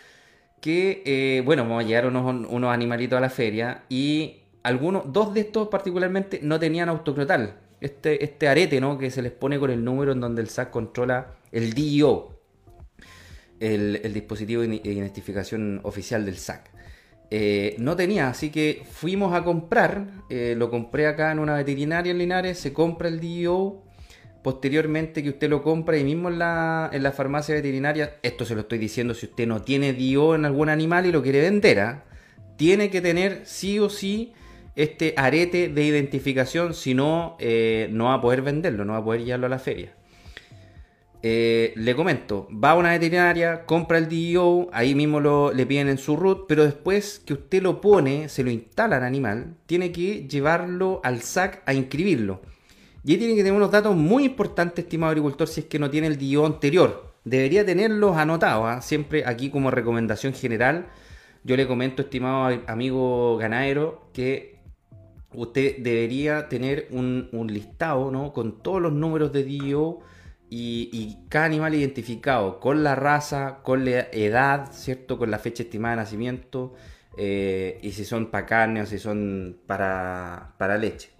que, eh, bueno, vamos a llegar unos, unos animalitos a la feria y algunos, dos de estos particularmente no tenían autocrotal. Este, este arete, ¿no? Que se les pone con el número en donde el SAC controla el DIO, el, dispositivo de identificación oficial del SAC. Eh, no tenía, así que fuimos a comprar, eh, lo compré acá en una veterinaria en Linares, se compra el DIO, posteriormente que usted lo compra y mismo en la, en la farmacia veterinaria, esto se lo estoy diciendo si usted no tiene DIO en algún animal y lo quiere vender, ¿ah? tiene que tener sí o sí este arete de identificación, si no, eh, no va a poder venderlo, no va a poder llevarlo a la feria. Eh, le comento, va a una veterinaria, compra el DIO, ahí mismo lo, le piden en su root, pero después que usted lo pone, se lo instala al animal, tiene que llevarlo al SAC a inscribirlo. Y ahí tiene que tener unos datos muy importantes, estimado agricultor, si es que no tiene el DIO anterior. Debería tenerlos anotados, ¿ah? siempre aquí como recomendación general. Yo le comento, estimado amigo ganadero, que usted debería tener un, un listado ¿no? con todos los números de DIO y, cada animal identificado con la raza, con la edad, ¿cierto? Con la fecha estimada de nacimiento, eh, y si son para carne o si son para, para leche.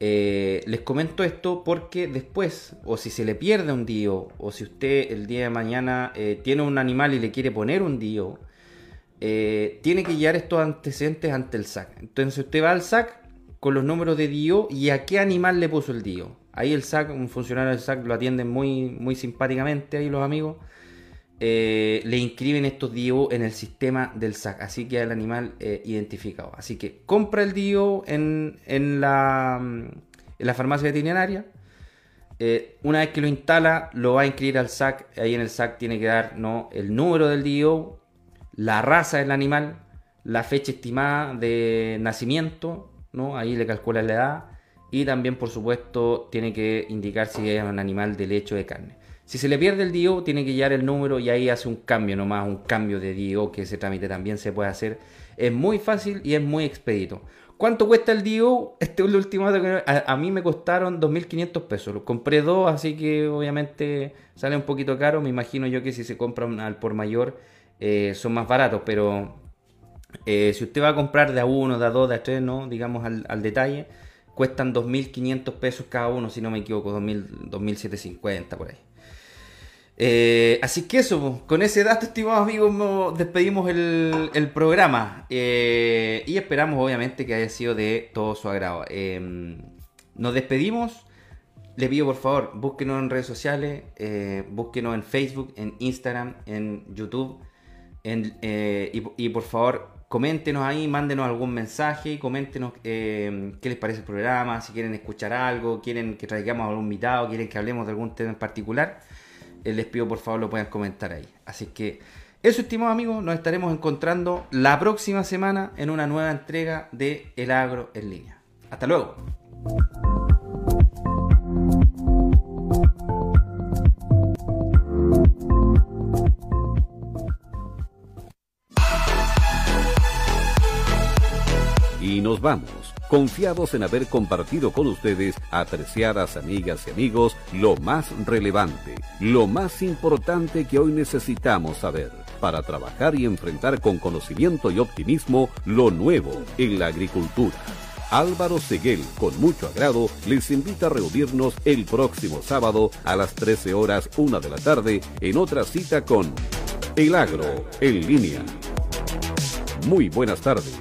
Eh, les comento esto porque después, o si se le pierde un DIO, o si usted el día de mañana eh, tiene un animal y le quiere poner un DIO, tiene que llevar estos antecedentes ante el SAC. Entonces usted va al SAC con los números de DIO y a qué animal le puso el DIO. Ahí el SAC, un funcionario del SAC lo atienden muy, muy simpáticamente ahí los amigos. Eh, le inscriben estos DIO en el sistema del SAC, así que el animal eh, identificado. Así que compra el DIO en, en la farmacia veterinaria. Eh, una vez que lo instala, lo va a inscribir al SAC. Ahí en el SAC tiene que dar ¿no? el número del DIO, la raza del animal, la fecha estimada de nacimiento, ¿no? ahí le calcula la edad y también, por supuesto, tiene que indicar si es un animal de leche o de carne. Si se le pierde el DIO, tiene que llevar el número y ahí hace un cambio nomás, un cambio de DIO, que ese trámite también se puede hacer. Es muy fácil y es muy expedito. ¿Cuánto cuesta el DIU? Este es el último a, a mí me costaron 2.500 pesos. Lo compré dos, así que obviamente sale un poquito caro. Me imagino yo que si se compran al por mayor eh, son más baratos, pero eh, si usted va a comprar de a uno, de a dos, de a tres, ¿no? digamos al, al detalle, cuestan 2.500 pesos cada uno, si no me equivoco, 2.750 por ahí. Eh, así que eso, con ese dato, estimados amigos, despedimos el, programa eh, y esperamos obviamente que haya sido de todo su agrado. Em, nos despedimos. Les pido por favor, búsquenos en redes sociales, eh, búsquenos en Facebook, en Instagram, en YouTube. y, por favor, coméntenos ahí, mándenos algún mensaje, coméntenos em, qué les parece el programa, si quieren escuchar algo, quieren que traigamos algún invitado, quieren que hablemos de algún tema en particular. Eh, les pido por favor lo puedan comentar ahí. Así que eso, estimados amigos, nos estaremos encontrando la próxima semana en una nueva entrega de El Agro en línea. Hasta luego.
Y nos vamos confiados en haber compartido con ustedes, apreciadas amigas y amigos, lo más relevante, lo más importante que hoy necesitamos saber para trabajar y enfrentar con conocimiento y optimismo lo nuevo en la agricultura. Álvaro Seguel, con mucho agrado, les invita a reunirnos el próximo sábado a las 13 horas 1 de la tarde en otra cita con El Agro en línea. Muy buenas tardes.